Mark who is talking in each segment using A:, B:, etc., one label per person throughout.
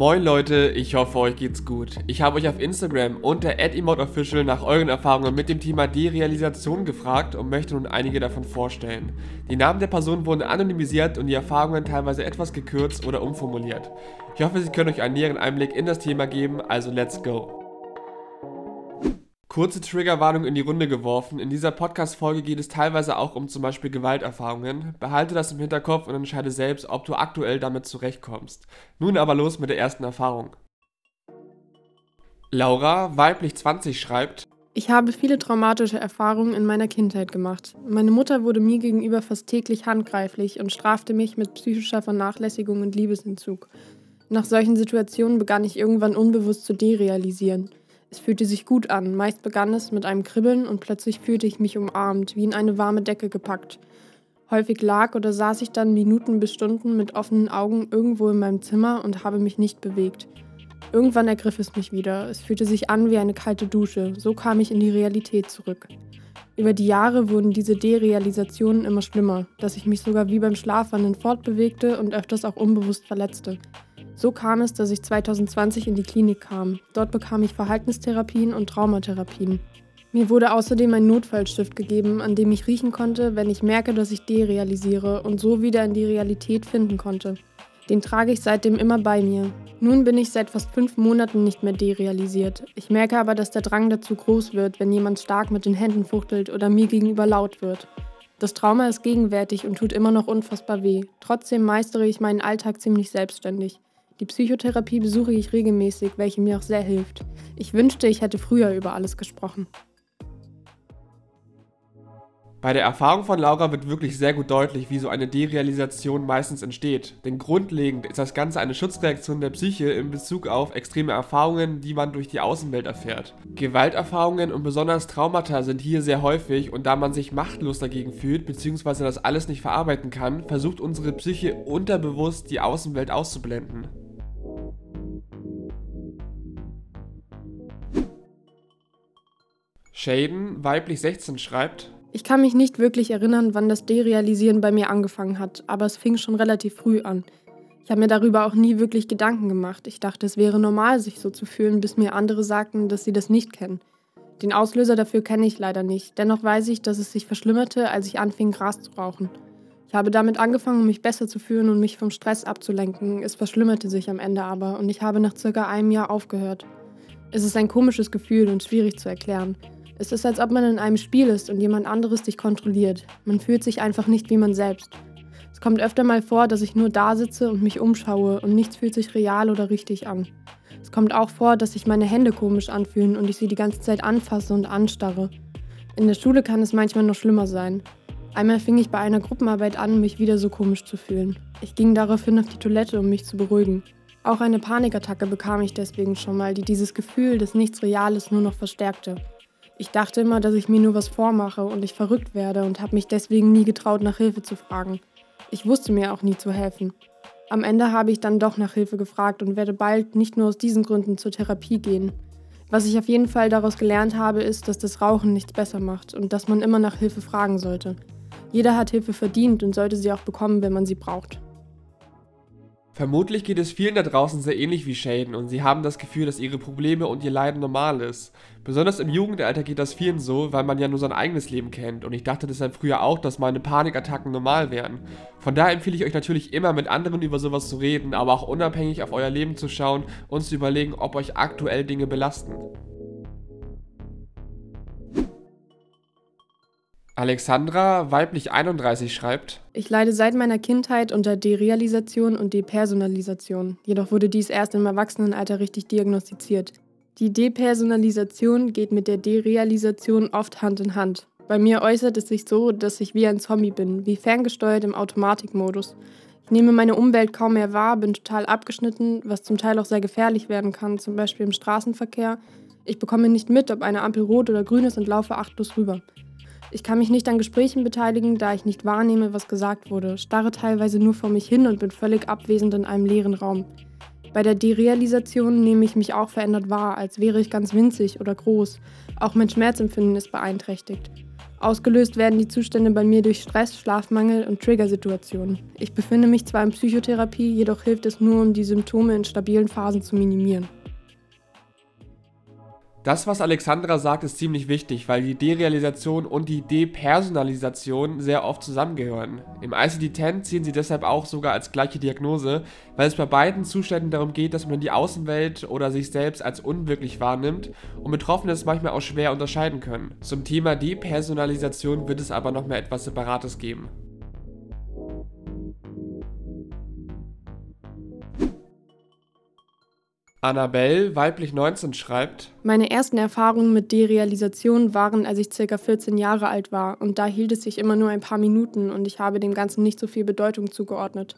A: Moin Leute, ich hoffe euch geht's gut. Ich habe euch auf Instagram unter @emoteofficial nach euren Erfahrungen mit dem Thema Derealisation gefragt und möchte nun einige davon vorstellen. Die Namen der Personen wurden anonymisiert und die Erfahrungen teilweise etwas gekürzt oder umformuliert. Ich hoffe, sie können euch einen näheren Einblick in das Thema geben, also let's go. Kurze Triggerwarnung in die Runde geworfen. In dieser Podcast-Folge geht es teilweise auch um zum Beispiel Gewalterfahrungen. Behalte das im Hinterkopf und entscheide selbst, ob du aktuell damit zurechtkommst. Nun aber los mit der ersten Erfahrung. Laura, weiblich 20, schreibt:
B: Ich habe viele traumatische Erfahrungen in meiner Kindheit gemacht. Meine Mutter wurde mir gegenüber fast täglich handgreiflich und strafte mich mit psychischer Vernachlässigung und Liebesentzug. Nach solchen Situationen begann ich irgendwann unbewusst zu derealisieren. Es fühlte sich gut an. Meist begann es mit einem Kribbeln und plötzlich fühlte ich mich umarmt, wie in eine warme Decke gepackt. Häufig lag oder saß ich dann Minuten bis Stunden mit offenen Augen irgendwo in meinem Zimmer und habe mich nicht bewegt. Irgendwann ergriff es mich wieder. Es fühlte sich an wie eine kalte Dusche. So kam ich in die Realität zurück. Über die Jahre wurden diese Derealisationen immer schlimmer, dass ich mich sogar wie beim Schlafwandern fortbewegte und öfters auch unbewusst verletzte. So kam es, dass ich 2020 in die Klinik kam. Dort bekam ich Verhaltenstherapien und Traumatherapien. Mir wurde außerdem ein Notfallstift gegeben, an dem ich riechen konnte, wenn ich merke, dass ich derealisiere und so wieder in die Realität finden konnte. Den trage ich seitdem immer bei mir. Nun bin ich seit fast fünf Monaten nicht mehr derealisiert. Ich merke aber, dass der Drang dazu groß wird, wenn jemand stark mit den Händen fuchtelt oder mir gegenüber laut wird. Das Trauma ist gegenwärtig und tut immer noch unfassbar weh. Trotzdem meistere ich meinen Alltag ziemlich selbstständig. Die Psychotherapie besuche ich regelmäßig, welche mir auch sehr hilft. Ich wünschte, ich hätte früher über alles gesprochen.
A: Bei der Erfahrung von Laura wird wirklich sehr gut deutlich, wie so eine Derealisation meistens entsteht. Denn grundlegend ist das Ganze eine Schutzreaktion der Psyche in Bezug auf extreme Erfahrungen, die man durch die Außenwelt erfährt. Gewalterfahrungen und besonders Traumata sind hier sehr häufig und da man sich machtlos dagegen fühlt bzw. das alles nicht verarbeiten kann, versucht unsere Psyche unterbewusst die Außenwelt auszublenden. Shaden, weiblich 16, schreibt:
B: Ich kann mich nicht wirklich erinnern, wann das Derealisieren bei mir angefangen hat, aber es fing schon relativ früh an. Ich habe mir darüber auch nie wirklich Gedanken gemacht. Ich dachte, es wäre normal, sich so zu fühlen, bis mir andere sagten, dass sie das nicht kennen. Den Auslöser dafür kenne ich leider nicht. Dennoch weiß ich, dass es sich verschlimmerte, als ich anfing, Gras zu rauchen. Ich habe damit angefangen, mich besser zu fühlen und mich vom Stress abzulenken. Es verschlimmerte sich am Ende aber und ich habe nach circa einem Jahr aufgehört. Es ist ein komisches Gefühl und schwierig zu erklären. Es ist, als ob man in einem Spiel ist und jemand anderes dich kontrolliert. Man fühlt sich einfach nicht wie man selbst. Es kommt öfter mal vor, dass ich nur da sitze und mich umschaue und nichts fühlt sich real oder richtig an. Es kommt auch vor, dass sich meine Hände komisch anfühlen und ich sie die ganze Zeit anfasse und anstarre. In der Schule kann es manchmal noch schlimmer sein. Einmal fing ich bei einer Gruppenarbeit an, mich wieder so komisch zu fühlen. Ich ging daraufhin auf die Toilette, um mich zu beruhigen. Auch eine Panikattacke bekam ich deswegen schon mal, die dieses Gefühl des Nichts Reales nur noch verstärkte. Ich dachte immer, dass ich mir nur was vormache und ich verrückt werde und habe mich deswegen nie getraut, nach Hilfe zu fragen. Ich wusste mir auch nie zu helfen. Am Ende habe ich dann doch nach Hilfe gefragt und werde bald nicht nur aus diesen Gründen zur Therapie gehen. Was ich auf jeden Fall daraus gelernt habe, ist, dass das Rauchen nichts besser macht und dass man immer nach Hilfe fragen sollte. Jeder hat Hilfe verdient und sollte sie auch bekommen, wenn man sie braucht.
A: Vermutlich geht es vielen da draußen sehr ähnlich wie Shaden und sie haben das Gefühl, dass ihre Probleme und ihr Leiden normal ist. Besonders im Jugendalter geht das vielen so, weil man ja nur sein eigenes Leben kennt und ich dachte deshalb früher auch, dass meine Panikattacken normal wären. Von daher empfehle ich euch natürlich immer mit anderen über sowas zu reden, aber auch unabhängig auf euer Leben zu schauen und zu überlegen, ob euch aktuell Dinge belasten. Alexandra, weiblich 31, schreibt:
B: Ich leide seit meiner Kindheit unter Derealisation und Depersonalisation. Jedoch wurde dies erst im Erwachsenenalter richtig diagnostiziert. Die Depersonalisation geht mit der Derealisation oft Hand in Hand. Bei mir äußert es sich so, dass ich wie ein Zombie bin, wie ferngesteuert im Automatikmodus. Ich nehme meine Umwelt kaum mehr wahr, bin total abgeschnitten, was zum Teil auch sehr gefährlich werden kann, zum Beispiel im Straßenverkehr. Ich bekomme nicht mit, ob eine Ampel rot oder grün ist und laufe achtlos rüber. Ich kann mich nicht an Gesprächen beteiligen, da ich nicht wahrnehme, was gesagt wurde, starre teilweise nur vor mich hin und bin völlig abwesend in einem leeren Raum. Bei der Derealisation nehme ich mich auch verändert wahr, als wäre ich ganz winzig oder groß. Auch mein Schmerzempfinden ist beeinträchtigt. Ausgelöst werden die Zustände bei mir durch Stress, Schlafmangel und Triggersituationen. Ich befinde mich zwar in Psychotherapie, jedoch hilft es nur, um die Symptome in stabilen Phasen zu minimieren.
A: Das, was Alexandra sagt, ist ziemlich wichtig, weil die Derealisation und die Depersonalisation sehr oft zusammengehören. Im ICD-10 ziehen sie deshalb auch sogar als gleiche Diagnose, weil es bei beiden Zuständen darum geht, dass man die Außenwelt oder sich selbst als unwirklich wahrnimmt und Betroffene es manchmal auch schwer unterscheiden können. Zum Thema Depersonalisation wird es aber noch mehr etwas Separates geben. Annabelle, weiblich 19, schreibt:
B: Meine ersten Erfahrungen mit Derealisation waren, als ich ca. 14 Jahre alt war, und da hielt es sich immer nur ein paar Minuten und ich habe dem Ganzen nicht so viel Bedeutung zugeordnet.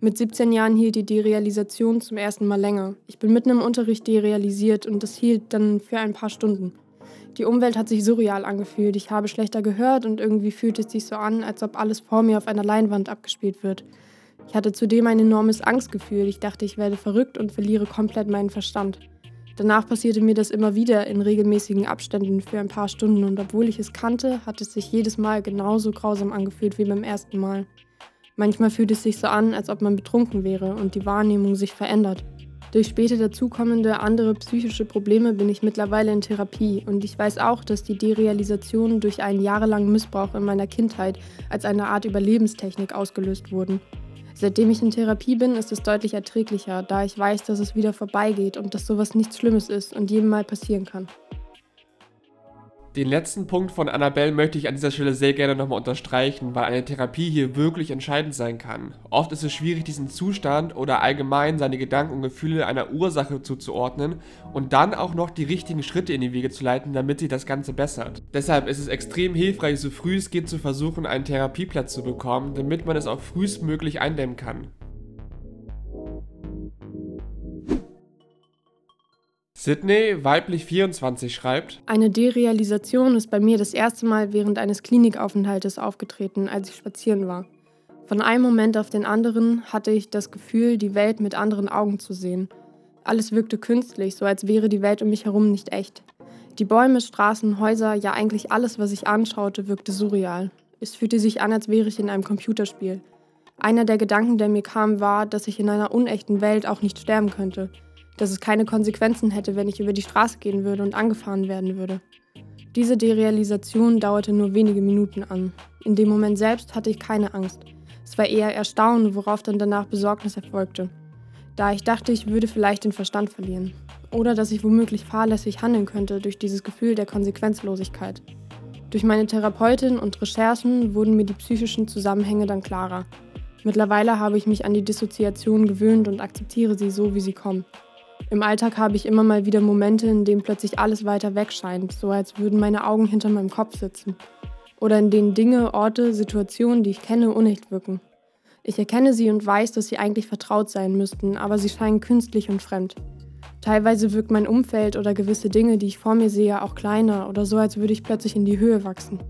B: Mit 17 Jahren hielt die Derealisation zum ersten Mal länger. Ich bin mitten im Unterricht derealisiert und das hielt dann für ein paar Stunden. Die Umwelt hat sich surreal angefühlt, ich habe schlechter gehört und irgendwie fühlt es sich so an, als ob alles vor mir auf einer Leinwand abgespielt wird. Ich hatte zudem ein enormes Angstgefühl. Ich dachte, ich werde verrückt und verliere komplett meinen Verstand. Danach passierte mir das immer wieder in regelmäßigen Abständen für ein paar Stunden und obwohl ich es kannte, hat es sich jedes Mal genauso grausam angefühlt wie beim ersten Mal. Manchmal fühlt es sich so an, als ob man betrunken wäre und die Wahrnehmung sich verändert. Durch später dazukommende andere psychische Probleme bin ich mittlerweile in Therapie und ich weiß auch, dass die Derealisation durch einen jahrelangen Missbrauch in meiner Kindheit als eine Art Überlebenstechnik ausgelöst wurden. Seitdem ich in Therapie bin, ist es deutlich erträglicher, da ich weiß, dass es wieder vorbeigeht und dass sowas nichts Schlimmes ist und jedem mal passieren kann.
A: Den letzten Punkt von Annabelle möchte ich an dieser Stelle sehr gerne nochmal unterstreichen, weil eine Therapie hier wirklich entscheidend sein kann. Oft ist es schwierig, diesen Zustand oder allgemein seine Gedanken und Gefühle einer Ursache zuzuordnen und dann auch noch die richtigen Schritte in die Wege zu leiten, damit sich das Ganze bessert. Deshalb ist es extrem hilfreich, so früh es geht zu versuchen, einen Therapieplatz zu bekommen, damit man es auch frühestmöglich eindämmen kann. Sydney, weiblich 24, schreibt:
B: Eine Derealisation ist bei mir das erste Mal während eines Klinikaufenthaltes aufgetreten, als ich spazieren war. Von einem Moment auf den anderen hatte ich das Gefühl, die Welt mit anderen Augen zu sehen. Alles wirkte künstlich, so als wäre die Welt um mich herum nicht echt. Die Bäume, Straßen, Häuser, ja eigentlich alles, was ich anschaute, wirkte surreal. Es fühlte sich an, als wäre ich in einem Computerspiel. Einer der Gedanken, der mir kam, war, dass ich in einer unechten Welt auch nicht sterben könnte dass es keine Konsequenzen hätte, wenn ich über die Straße gehen würde und angefahren werden würde. Diese Derealisation dauerte nur wenige Minuten an. In dem Moment selbst hatte ich keine Angst. Es war eher Erstaunen, worauf dann danach Besorgnis erfolgte. Da ich dachte, ich würde vielleicht den Verstand verlieren. Oder dass ich womöglich fahrlässig handeln könnte durch dieses Gefühl der Konsequenzlosigkeit. Durch meine Therapeutin und Recherchen wurden mir die psychischen Zusammenhänge dann klarer. Mittlerweile habe ich mich an die Dissoziation gewöhnt und akzeptiere sie so, wie sie kommen. Im Alltag habe ich immer mal wieder Momente, in denen plötzlich alles weiter weg scheint, so als würden meine Augen hinter meinem Kopf sitzen. Oder in denen Dinge, Orte, Situationen, die ich kenne, unecht wirken. Ich erkenne sie und weiß, dass sie eigentlich vertraut sein müssten, aber sie scheinen künstlich und fremd. Teilweise wirkt mein Umfeld oder gewisse Dinge, die ich vor mir sehe, auch kleiner oder so, als würde ich plötzlich in die Höhe wachsen.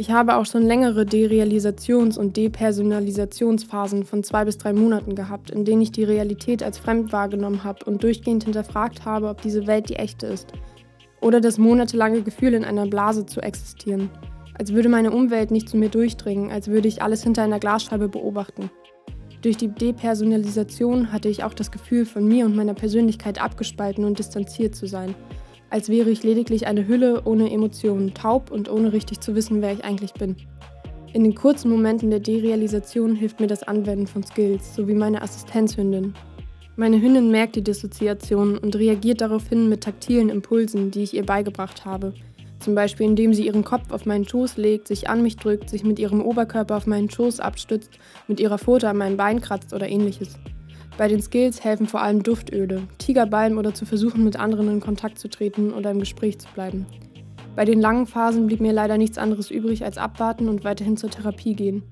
B: Ich habe auch schon längere Derealisations- und Depersonalisationsphasen von zwei bis drei Monaten gehabt, in denen ich die Realität als fremd wahrgenommen habe und durchgehend hinterfragt habe, ob diese Welt die echte ist. Oder das monatelange Gefühl, in einer Blase zu existieren. Als würde meine Umwelt nicht zu mir durchdringen, als würde ich alles hinter einer Glasscheibe beobachten. Durch die Depersonalisation hatte ich auch das Gefühl, von mir und meiner Persönlichkeit abgespalten und distanziert zu sein als wäre ich lediglich eine Hülle ohne Emotionen, taub und ohne richtig zu wissen, wer ich eigentlich bin. In den kurzen Momenten der Derealisation hilft mir das Anwenden von Skills, sowie meine Assistenzhündin. Meine Hündin merkt die Dissoziation und reagiert daraufhin mit taktilen Impulsen, die ich ihr beigebracht habe. Zum Beispiel indem sie ihren Kopf auf meinen Schoß legt, sich an mich drückt, sich mit ihrem Oberkörper auf meinen Schoß abstützt, mit ihrer Pfote an meinem Bein kratzt oder ähnliches. Bei den Skills helfen vor allem Duftöle, Tigerbalm oder zu versuchen, mit anderen in Kontakt zu treten oder im Gespräch zu bleiben. Bei den langen Phasen blieb mir leider nichts anderes übrig als abwarten und weiterhin zur Therapie gehen.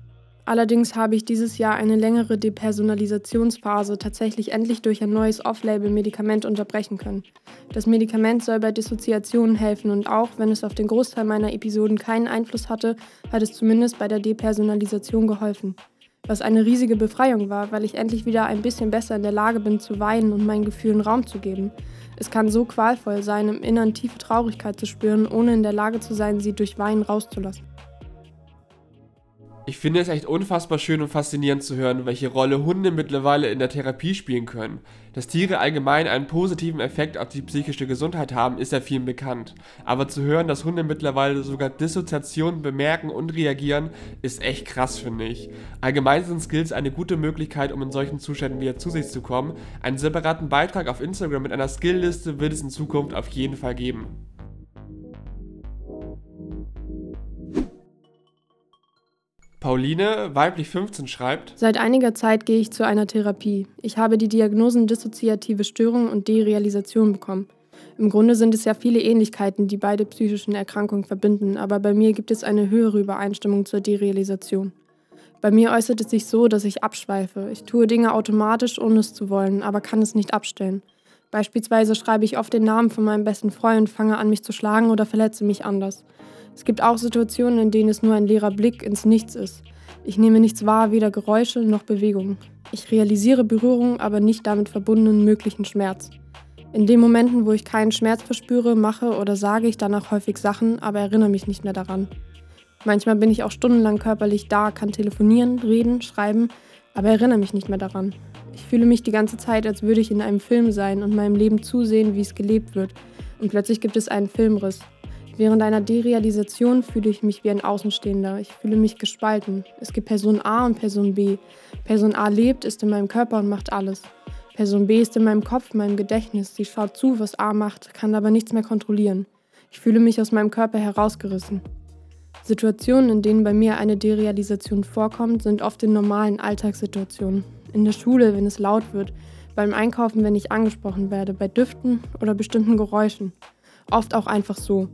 B: Allerdings habe ich dieses Jahr eine längere Depersonalisationsphase tatsächlich endlich durch ein neues Off-Label-Medikament unterbrechen können. Das Medikament soll bei Dissoziationen helfen und auch wenn es auf den Großteil meiner Episoden keinen Einfluss hatte, hat es zumindest bei der Depersonalisation geholfen was eine riesige Befreiung war, weil ich endlich wieder ein bisschen besser in der Lage bin zu weinen und meinen Gefühlen Raum zu geben. Es kann so qualvoll sein, im Innern tiefe Traurigkeit zu spüren, ohne in der Lage zu sein, sie durch Weinen rauszulassen.
A: Ich finde es echt unfassbar schön und faszinierend zu hören, welche Rolle Hunde mittlerweile in der Therapie spielen können. Dass Tiere allgemein einen positiven Effekt auf die psychische Gesundheit haben, ist ja vielen bekannt. Aber zu hören, dass Hunde mittlerweile sogar Dissoziationen bemerken und reagieren, ist echt krass, finde ich. Allgemein sind Skills eine gute Möglichkeit, um in solchen Zuständen wieder zu sich zu kommen. Einen separaten Beitrag auf Instagram mit einer Skillliste wird es in Zukunft auf jeden Fall geben. Pauline, weiblich 15, schreibt:
B: Seit einiger Zeit gehe ich zu einer Therapie. Ich habe die Diagnosen dissoziative Störung und Derealisation bekommen. Im Grunde sind es ja viele Ähnlichkeiten, die beide psychischen Erkrankungen verbinden, aber bei mir gibt es eine höhere Übereinstimmung zur Derealisation. Bei mir äußert es sich so, dass ich abschweife. Ich tue Dinge automatisch, ohne es zu wollen, aber kann es nicht abstellen. Beispielsweise schreibe ich oft den Namen von meinem besten Freund, fange an, mich zu schlagen oder verletze mich anders. Es gibt auch Situationen, in denen es nur ein leerer Blick ins Nichts ist. Ich nehme nichts wahr, weder Geräusche noch Bewegungen. Ich realisiere Berührung, aber nicht damit verbundenen möglichen Schmerz. In den Momenten, wo ich keinen Schmerz verspüre, mache oder sage ich danach häufig Sachen, aber erinnere mich nicht mehr daran. Manchmal bin ich auch stundenlang körperlich da, kann telefonieren, reden, schreiben, aber erinnere mich nicht mehr daran. Ich fühle mich die ganze Zeit, als würde ich in einem Film sein und meinem Leben zusehen, wie es gelebt wird. Und plötzlich gibt es einen Filmriss. Während einer Derealisation fühle ich mich wie ein Außenstehender. Ich fühle mich gespalten. Es gibt Person A und Person B. Person A lebt, ist in meinem Körper und macht alles. Person B ist in meinem Kopf, meinem Gedächtnis. Sie schaut zu, was A macht, kann aber nichts mehr kontrollieren. Ich fühle mich aus meinem Körper herausgerissen. Situationen, in denen bei mir eine Derealisation vorkommt, sind oft in normalen Alltagssituationen. In der Schule, wenn es laut wird, beim Einkaufen, wenn ich angesprochen werde, bei Düften oder bestimmten Geräuschen. Oft auch einfach so.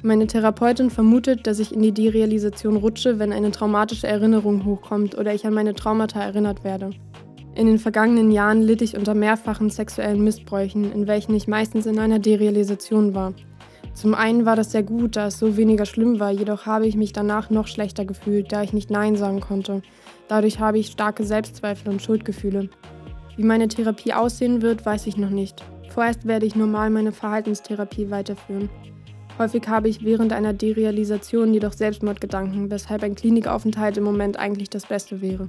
B: Meine Therapeutin vermutet, dass ich in die Derealisation rutsche, wenn eine traumatische Erinnerung hochkommt oder ich an meine Traumata erinnert werde. In den vergangenen Jahren litt ich unter mehrfachen sexuellen Missbräuchen, in welchen ich meistens in einer Derealisation war. Zum einen war das sehr gut, da es so weniger schlimm war, jedoch habe ich mich danach noch schlechter gefühlt, da ich nicht Nein sagen konnte. Dadurch habe ich starke Selbstzweifel und Schuldgefühle. Wie meine Therapie aussehen wird, weiß ich noch nicht. Vorerst werde ich normal meine Verhaltenstherapie weiterführen. Häufig habe ich während einer Derealisation jedoch Selbstmordgedanken, weshalb ein Klinikaufenthalt im Moment eigentlich das Beste wäre.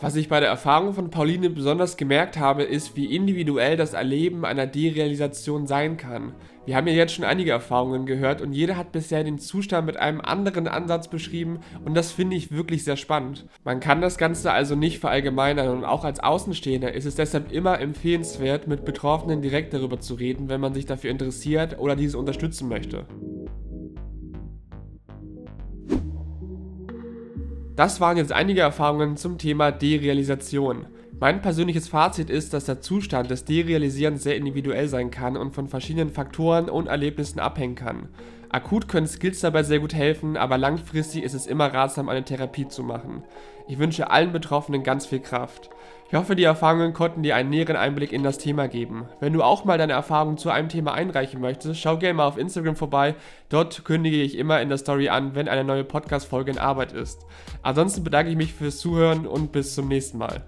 A: Was ich bei der Erfahrung von Pauline besonders gemerkt habe, ist, wie individuell das Erleben einer Derealisation sein kann. Wir haben ja jetzt schon einige Erfahrungen gehört und jeder hat bisher den Zustand mit einem anderen Ansatz beschrieben und das finde ich wirklich sehr spannend. Man kann das Ganze also nicht verallgemeinern und auch als Außenstehender ist es deshalb immer empfehlenswert, mit Betroffenen direkt darüber zu reden, wenn man sich dafür interessiert oder diese unterstützen möchte. Das waren jetzt einige Erfahrungen zum Thema Derealisation. Mein persönliches Fazit ist, dass der Zustand des Derealisierens sehr individuell sein kann und von verschiedenen Faktoren und Erlebnissen abhängen kann. Akut können Skills dabei sehr gut helfen, aber langfristig ist es immer ratsam, eine Therapie zu machen. Ich wünsche allen Betroffenen ganz viel Kraft. Ich hoffe, die Erfahrungen konnten dir einen näheren Einblick in das Thema geben. Wenn du auch mal deine Erfahrungen zu einem Thema einreichen möchtest, schau gerne mal auf Instagram vorbei. Dort kündige ich immer in der Story an, wenn eine neue Podcast-Folge in Arbeit ist. Ansonsten bedanke ich mich fürs Zuhören und bis zum nächsten Mal.